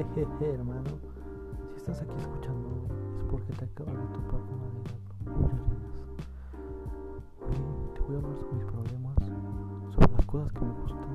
Jejeje, hermano. Si estás aquí escuchando es porque te acabas de topar con una vida muy. Hoy te voy a hablar sobre mis problemas, sobre las cosas que me gustan